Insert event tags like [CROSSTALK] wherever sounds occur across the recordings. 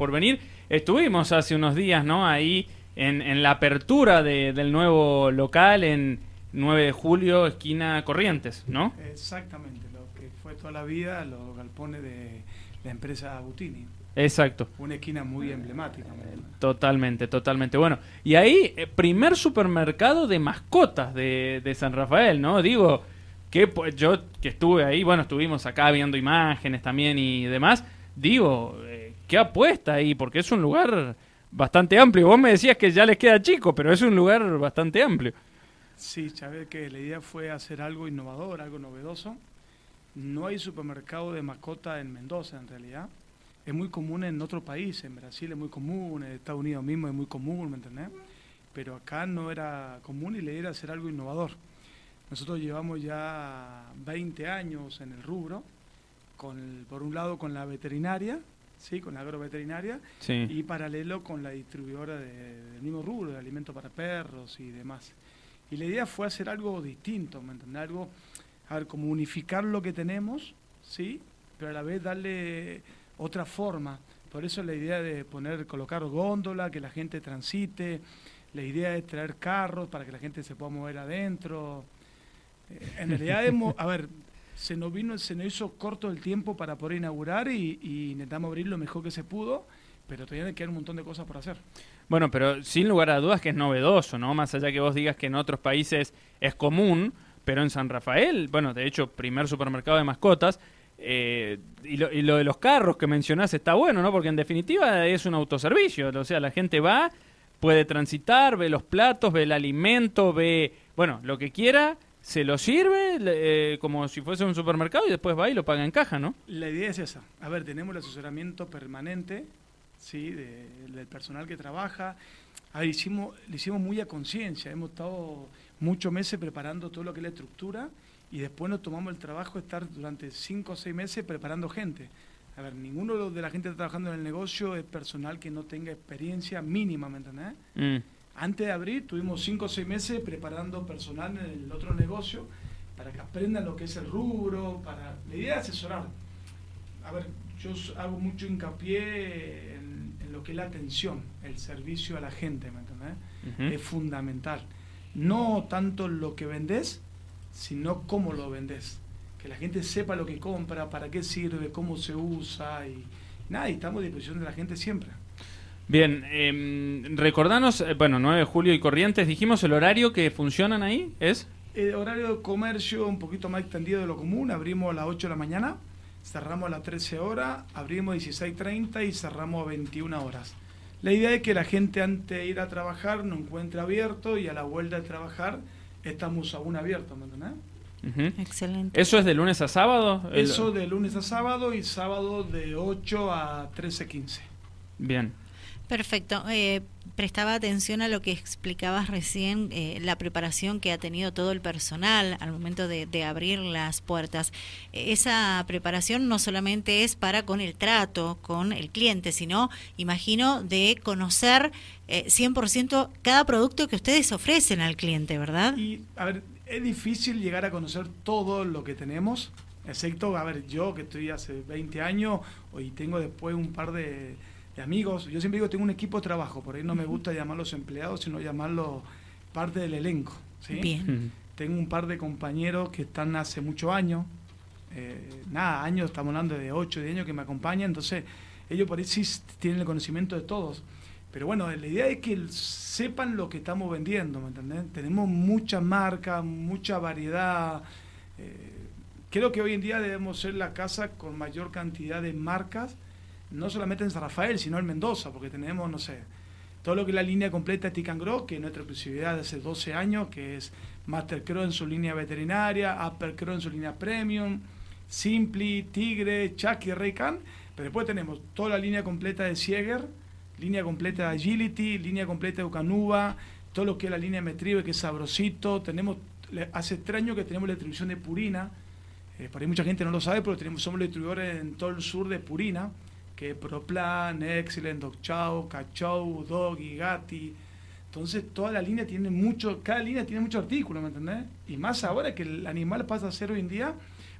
por venir. Estuvimos hace unos días, ¿no? Ahí en, en la apertura de- del nuevo local en 9 de julio, esquina Corrientes, ¿no? Exactamente, lo que fue toda la vida, los galpones de la empresa Butini. Exacto. Una esquina muy emblemática. Totalmente, totalmente. Bueno, y ahí, eh, primer supermercado de mascotas de, de San Rafael, ¿no? Digo, que pues, yo que estuve ahí, bueno, estuvimos acá viendo imágenes también y demás, digo, eh, qué apuesta ahí, porque es un lugar bastante amplio. Vos me decías que ya les queda chico, pero es un lugar bastante amplio. Sí, Chávez, que la idea fue hacer algo innovador, algo novedoso. No hay supermercado de mascota en Mendoza, en realidad. Es muy común en otro país, en Brasil es muy común, en Estados Unidos mismo es muy común, ¿me entendés? Pero acá no era común y la idea era hacer algo innovador. Nosotros llevamos ya 20 años en el rubro, con por un lado con la veterinaria, sí, con la agroveterinaria, Sí. y paralelo con la distribuidora de- del mismo rubro, de alimentos para perros y demás. Y la idea fue hacer algo distinto, ¿me entendés? Algo, a ver, como unificar lo que tenemos, ¿sí? Pero a la vez darle otra forma. Por eso la idea de poner, colocar góndola, que la gente transite, la idea de traer carros para que la gente se pueda mover adentro. Eh, En realidad, [LAUGHS] hemos, a ver, se nos vino, se nos hizo corto el tiempo para poder inaugurar y, y intentamos abrir lo mejor que se pudo, pero todavía quedan un montón de cosas por hacer. Bueno, pero sin lugar a dudas que es novedoso, ¿no? Más allá que vos digas que en otros países es común, pero en San Rafael, bueno, de hecho, primer supermercado de mascotas, eh, y, lo, y lo de los carros que mencionás está bueno, ¿no? Porque en definitiva es un autoservicio, o sea, la gente va, puede transitar, ve los platos, ve el alimento, ve, bueno, lo que quiera, se lo sirve eh, como si fuese un supermercado y después va y lo paga en caja, ¿no? La idea es esa. A ver, tenemos el asesoramiento permanente, ¿sí? de- del personal que trabaja. A ver, hicimos, lo hicimos muy a conciencia. Hemos estado muchos meses preparando todo lo que es la estructura y después nos tomamos el trabajo de estar durante cinco o seis meses preparando gente. A ver, ninguno de la gente que está trabajando en el negocio es personal que no tenga experiencia mínima, ¿me entendés? Mm. Antes de abrir, tuvimos cinco o seis meses preparando personal en el otro negocio para que aprendan lo que es el rubro, para la idea es asesorar. A ver, yo hago mucho hincapié en, en lo que es la atención, el servicio a la gente, ¿me entendés? Es fundamental. No tanto lo que vendes, sino cómo lo vendes. Que la gente sepa lo que compra, para qué sirve, cómo se usa y nada, y estamos a disposición de la gente siempre. Bien, eh, recordanos, eh, bueno, 9 de julio y Corrientes, dijimos el horario que funcionan ahí, ¿es? El horario de comercio un poquito más extendido de lo común, abrimos a las 8 de la mañana, cerramos a las 13 horas, abrimos a 16.30 y cerramos a 21 horas. La idea es que la gente antes de ir a trabajar nos encuentre abierto y a la vuelta de trabajar estamos aún abiertos, ¿me entendés? Ujú. Excelente. ¿Eso es de lunes a sábado? Eso de lunes a sábado y sábado de 8 a 13.15. Bien. Perfecto. Eh, prestaba atención a lo que explicabas recién, eh, la preparación que ha tenido todo el personal al momento de, abrir las puertas. Eh, Esa preparación no solamente es para con el trato con el cliente, sino, imagino, de conocer eh, 100% cada producto que ustedes ofrecen al cliente, ¿verdad? Y, a ver, es difícil llegar a conocer todo lo que tenemos, excepto, a ver, yo que estoy hace 20 años y tengo después un par de, de amigos. Yo siempre digo, tengo un equipo de trabajo, por ahí no me gusta llamarlos empleados, sino llamarlos parte del elenco. ¿sí? Bien. Tengo un par de compañeros que están hace muchos años, eh, nada, años, estamos hablando de 8, 10 años que me acompañan, entonces ellos por ahí sí tienen el conocimiento de todos. Pero bueno, la idea es que sepan lo que estamos vendiendo, ¿me entendés? Tenemos muchas marcas, mucha variedad. eh, creo que hoy en día debemos ser la casa con mayor cantidad de marcas, no solamente en San Rafael, sino en Mendoza, porque tenemos, no sé, todo lo que es la línea completa de Tican Grow, que es nuestra exclusividad de hace 12 años, que es Master Crow en su línea veterinaria, Upper Crow en su línea premium, Simply, Tigre, Chucky, Raycan. Pero después tenemos toda la línea completa de Sieger, línea completa de Agility, línea completa de Ucanuba, todo lo que es la línea Metribe, que es sabrosito. Tenemos, hace tres años que tenemos la distribución de Purina. Eh, ahí mucha gente no lo sabe, pero tenemos, somos los distribuidores en todo el sur de Purina, que Proplan, Excellent, Dog Chow, Cachou, Doggy, Gatti. Entonces toda la línea tiene mucho, cada línea tiene mucho artículo, ¿me entendés? Y más ahora que el animal pasa a ser hoy en día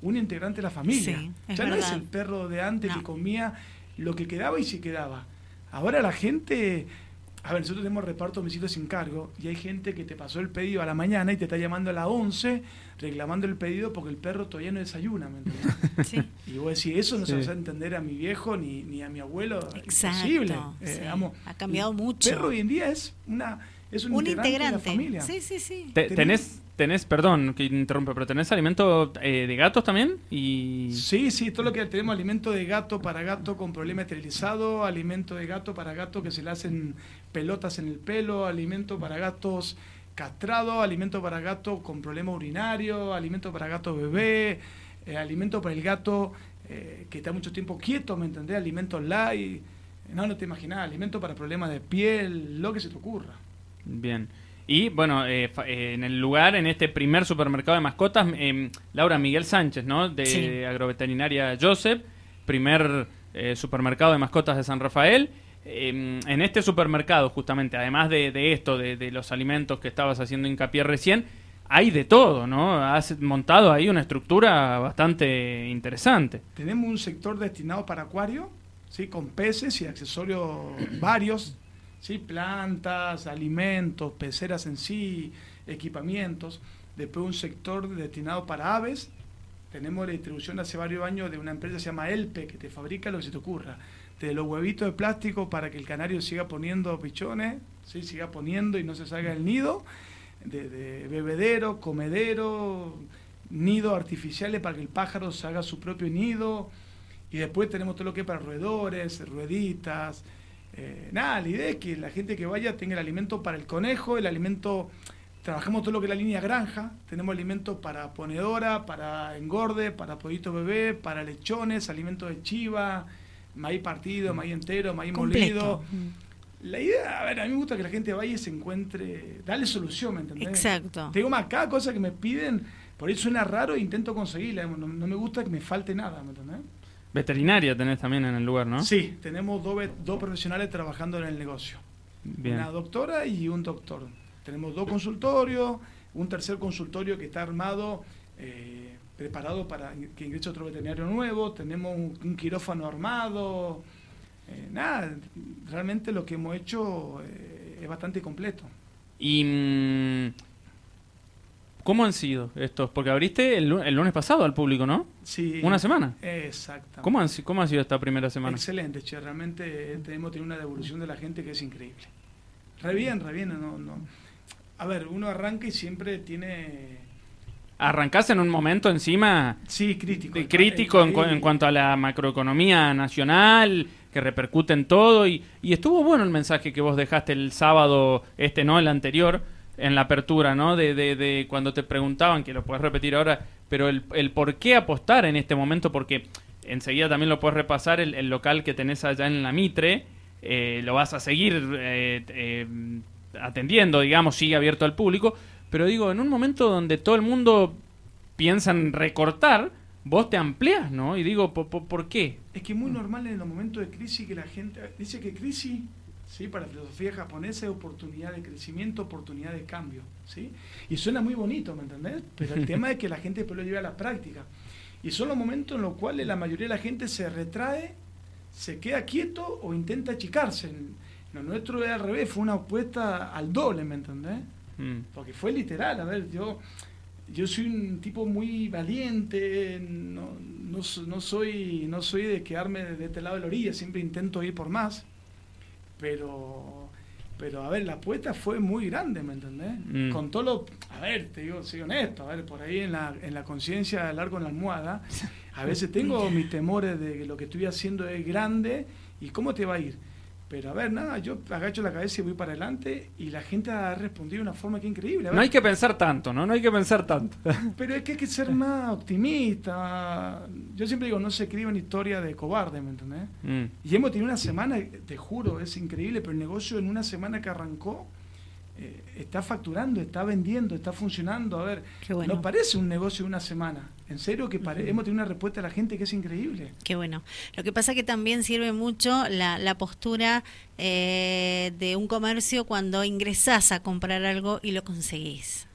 un integrante de la familia. Sí, ya no es el perro de antes No. que comía lo que quedaba y si quedaba. Ahora la gente a ver, nosotros tenemos reparto domicilio sin cargo y hay gente que te pasó el pedido a la mañana y te está llamando a las 11 reclamando el pedido porque el perro todavía no desayuna, ¿me [LAUGHS] Sí. Y vos decís, eso no se va a entender a mi viejo ni, ni a mi abuelo. Exacto. Imposible. Eh, ha cambiado mucho. El perro hoy en día es una es un, integrante, de la familia. Sí, sí, sí. ¿Tenés, tenés, perdón que interrumpe, pero tenés alimento eh, de gatos también? y Sí, sí, todo lo que tenemos alimento de gato para gato con problema esterilizado, alimento de gato para gato que se le hacen pelotas en el pelo, alimento para gatos castrado, alimento para gato con problema urinario, alimento para gato bebé, eh, alimento para el gato eh, que está mucho tiempo quieto, ¿me entendés? Alimentos light, no, no te imaginas, alimento para problemas de piel, lo que se te ocurra. Bien. Y bueno, eh, eh, en el lugar, en este primer supermercado de mascotas, eh, Laura Miguel Sánchez, ¿no? De Agroveterinaria Joseph, primer supermercado de mascotas de San Rafael. en este supermercado, justamente, además de, esto, de, los alimentos que estabas haciendo hincapié recién, hay de todo, ¿no? Has montado ahí una estructura bastante interesante. Tenemos un sector destinado para acuario, ¿sí? Con peces y accesorios varios ¿sí? plantas, alimentos, peceras en sí, equipamientos. Después un sector destinado para aves. Tenemos la distribución hace varios años de una empresa que se llama Elpe, que te fabrica lo que se te ocurra. De los huevitos de plástico para que el canario siga poniendo pichones, ¿sí? siga poniendo y no se salga del nido. De, bebedero, comedero, nidos artificiales para que el pájaro se haga su propio nido. Y después tenemos todo lo que es para roedores, rueditas, eh, nada, la idea es que la gente que vaya tenga el alimento para el conejo, el alimento, trabajamos todo lo que es la línea granja, tenemos alimento para ponedora, para engorde, para pollito bebé, para lechones, alimento de chiva, maíz partido, maíz entero, maíz molido. La idea, a ver, a mí me gusta que la gente vaya y se encuentre, dale solución, ¿me entendés? Exacto. Tengo más cada cosa que me piden, por eso suena raro e intento conseguirla, no, no me gusta que me falte nada, ¿me entendés? Veterinaria tenés también en el lugar, ¿no? Sí, tenemos dos, dos profesionales trabajando en el negocio. Una doctora y un doctor. Tenemos dos consultorios, un tercer consultorio que está armado, eh, preparado para que ingrese otro veterinario nuevo. Tenemos un, quirófano armado. Eh, nada, realmente lo que hemos hecho eh, es bastante completo. Y mm, ¿Cómo han sido estos? Porque abriste el, lunes pasado al público, ¿no? Sí. ¿Una semana? Exactamente. ¿Cómo, han, ¿Cómo ha sido esta primera semana? Excelente, che. Realmente tenemos tenido una devolución de la gente que es increíble. Re bien, re bien. No, no. A ver, uno arranca y siempre tiene... ¿Arrancás en un momento encima... Sí, crítico. crítico en, cuanto a la macroeconomía nacional, que repercute en todo. Y, y estuvo bueno el mensaje que vos dejaste el sábado, este no, el anterior en la apertura, ¿no? De, de, de, cuando te preguntaban, que lo puedes repetir ahora, pero el, el por qué apostar en este momento, porque enseguida también lo puedes repasar, el, local que tenés allá en la Mitre, eh, lo vas a seguir eh, eh, atendiendo, digamos, sigue abierto al público, pero digo, en un momento donde todo el mundo piensa en recortar, vos te amplias, ¿no? Y digo, ¿por, por, qué? Es que es muy normal en los momentos de crisis que la gente dice que crisis ¿sí? Para la filosofía japonesa es oportunidad de crecimiento, oportunidad de cambio, ¿sí? Y suena muy bonito, ¿me entendés? Pero el tema es que la gente después lo lleva a la práctica. Y son los momentos en los cuales la mayoría de la gente se retrae, se queda quieto o intenta achicarse. Lo nuestro es al revés, fue una apuesta al doble, ¿me entendés? Mm. Porque fue literal, a ver, yo, yo soy un tipo muy valiente, no, no, no, soy, no soy de quedarme de este lado de la orilla, siempre intento ir por más pero pero a ver, la apuesta fue muy grande, ¿me entendés? Mm. Con todo lo, a ver, te digo, soy honesto, a ver, por ahí en la, en la conciencia largo en la almohada, a veces tengo [LAUGHS] mis temores de que lo que estoy haciendo es grande y cómo te va a ir. Pero a ver, nada, yo agacho la cabeza y voy para adelante y la gente ha respondido de una forma que increíble. no hay que pensar tanto, ¿no? No hay que pensar tanto. [LAUGHS] Pero es que hay que ser más optimista. Yo siempre digo, no se escribe una historia de cobarde, ¿me entendés? Mm. Y hemos tenido una semana, te juro, es increíble, pero el negocio en una semana que arrancó eh, está facturando, está vendiendo, está funcionando. A ver, no parece un negocio de una semana. En serio que hemos tenido una respuesta de la gente que es increíble. Qué bueno. Lo que pasa que también sirve mucho la, la postura eh, de un comercio cuando ingresás a comprar algo y lo conseguís.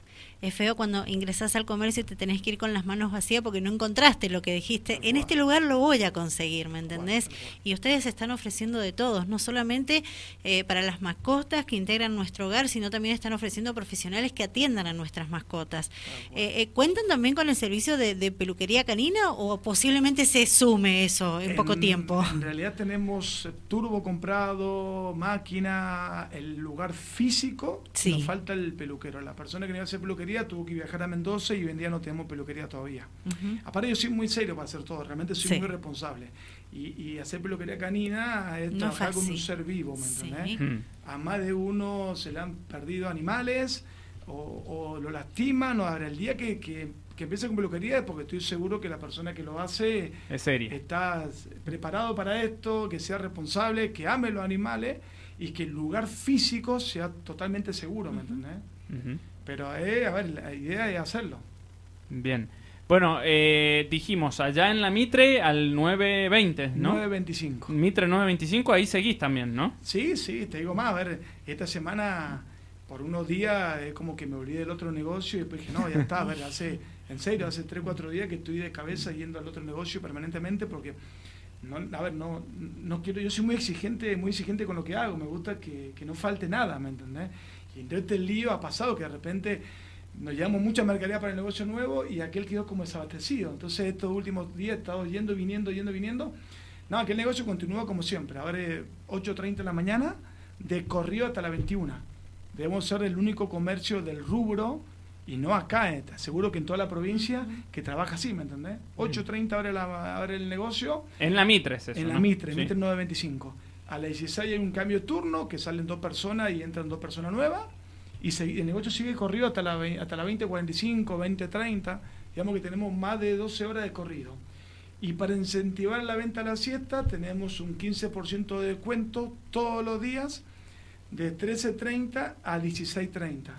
Es feo cuando ingresas al comercio y te tenés que ir con las manos vacías porque no encontraste lo que dijiste. En este lugar lo voy a conseguir, ¿me entendés? Y ustedes están ofreciendo de todos, no solamente eh, para las mascotas que integran nuestro hogar, sino también están ofreciendo profesionales que atiendan a nuestras mascotas. Eh, eh, ¿Cuentan también con el servicio de, peluquería canina o posiblemente se sume eso en, poco tiempo? En realidad tenemos turbo comprado, máquina, el lugar físico, nos falta el peluquero. La persona que iba a hacer peluquería tuvo que viajar a Mendoza y vendía no tenemos peluquería todavía. Aparte yo soy muy serio para hacer todo, realmente soy muy responsable. Y, hacer peluquería canina es trabajar con un ser vivo, ¿me entendés? Mm. A más de uno se le han perdido animales o, lo lastiman, o ahora el día que, que, que empiece con peluquería es porque estoy seguro que la persona que lo hace es está preparado para esto, que sea responsable, que ame los animales y que el lugar físico sea totalmente seguro, ¿me entendés? Pero, eh, a ver, la idea es hacerlo. Bien. Bueno, eh, dijimos allá en la Mitre al 920, ¿no? 925. Mitre 925, ahí seguís también, ¿no? Sí, sí, te digo más. A ver, esta semana, por unos días, es como que me olvidé del otro negocio y después dije, no, ya está. A ver, hace, en serio, hace 3, 4 días que estoy de cabeza yendo al otro negocio permanentemente porque. No, a ver, no, no quiero, yo soy muy exigente, muy exigente con lo que hago, me gusta que, que no falte nada, ¿me entendés? Y entonces este lío ha pasado que de repente nos llevamos mucha mercadería para el negocio nuevo y aquel quedó como desabastecido. Entonces estos últimos días he estado yendo, viniendo, yendo, viniendo. No, aquel negocio continúa como siempre. Abre 8.30 de la mañana, de corrido hasta la 21. Debemos ser el único comercio del rubro y no acá, eh, seguro que en toda la provincia que trabaja así, ¿me entendés? 8.30 abre, la, abre el negocio. En la Mitre es eso, En la Mitre, Mitre 925. A las 16 hay un cambio de turno, que salen dos personas y entran dos personas nuevas. Y el negocio sigue corrido hasta la, hasta la 20.45, 20.30. Digamos que tenemos más de 12 horas de corrido. Y para incentivar la venta a la siesta, tenemos un 15% de descuento todos los días, de 13.30 a 16.30.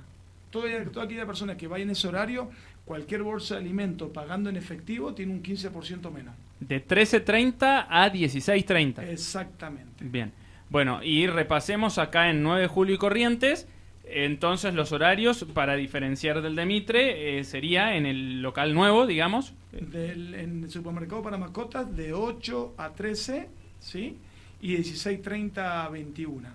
Toda, toda aquella persona que vaya en ese horario, cualquier bolsa de alimento pagando en efectivo tiene un 15% menos. De 13.30 a 16.30. Exactamente. Bien. Bueno, y repasemos acá en 9 de julio y Corrientes. Entonces los horarios para diferenciar del de Mitre eh, sería en el local nuevo, digamos. Del, en el supermercado para mascotas de 8 a 13, ¿sí? Y 16.30 a 21.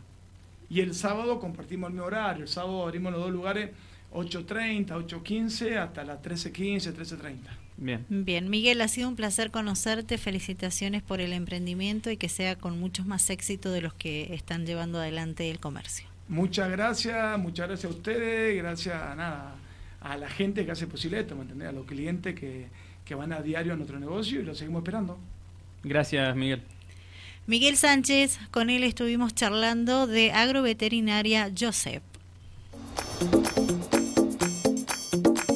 Y el sábado compartimos el mismo horario. El sábado abrimos los dos lugares 8.30, 8.15 hasta las 13.15, 13.30. Bien. Bien, Miguel, ha sido un placer conocerte. Felicitaciones por el emprendimiento y que sea con muchos más éxito de los que están llevando adelante el comercio. Muchas gracias, muchas gracias a ustedes, gracias a, nada, a la gente que hace posible esto, ¿me A los clientes que, que van a diario a nuestro negocio y lo seguimos esperando. Gracias, Miguel. Miguel Sánchez, con él estuvimos charlando de agroveterinaria Joseph.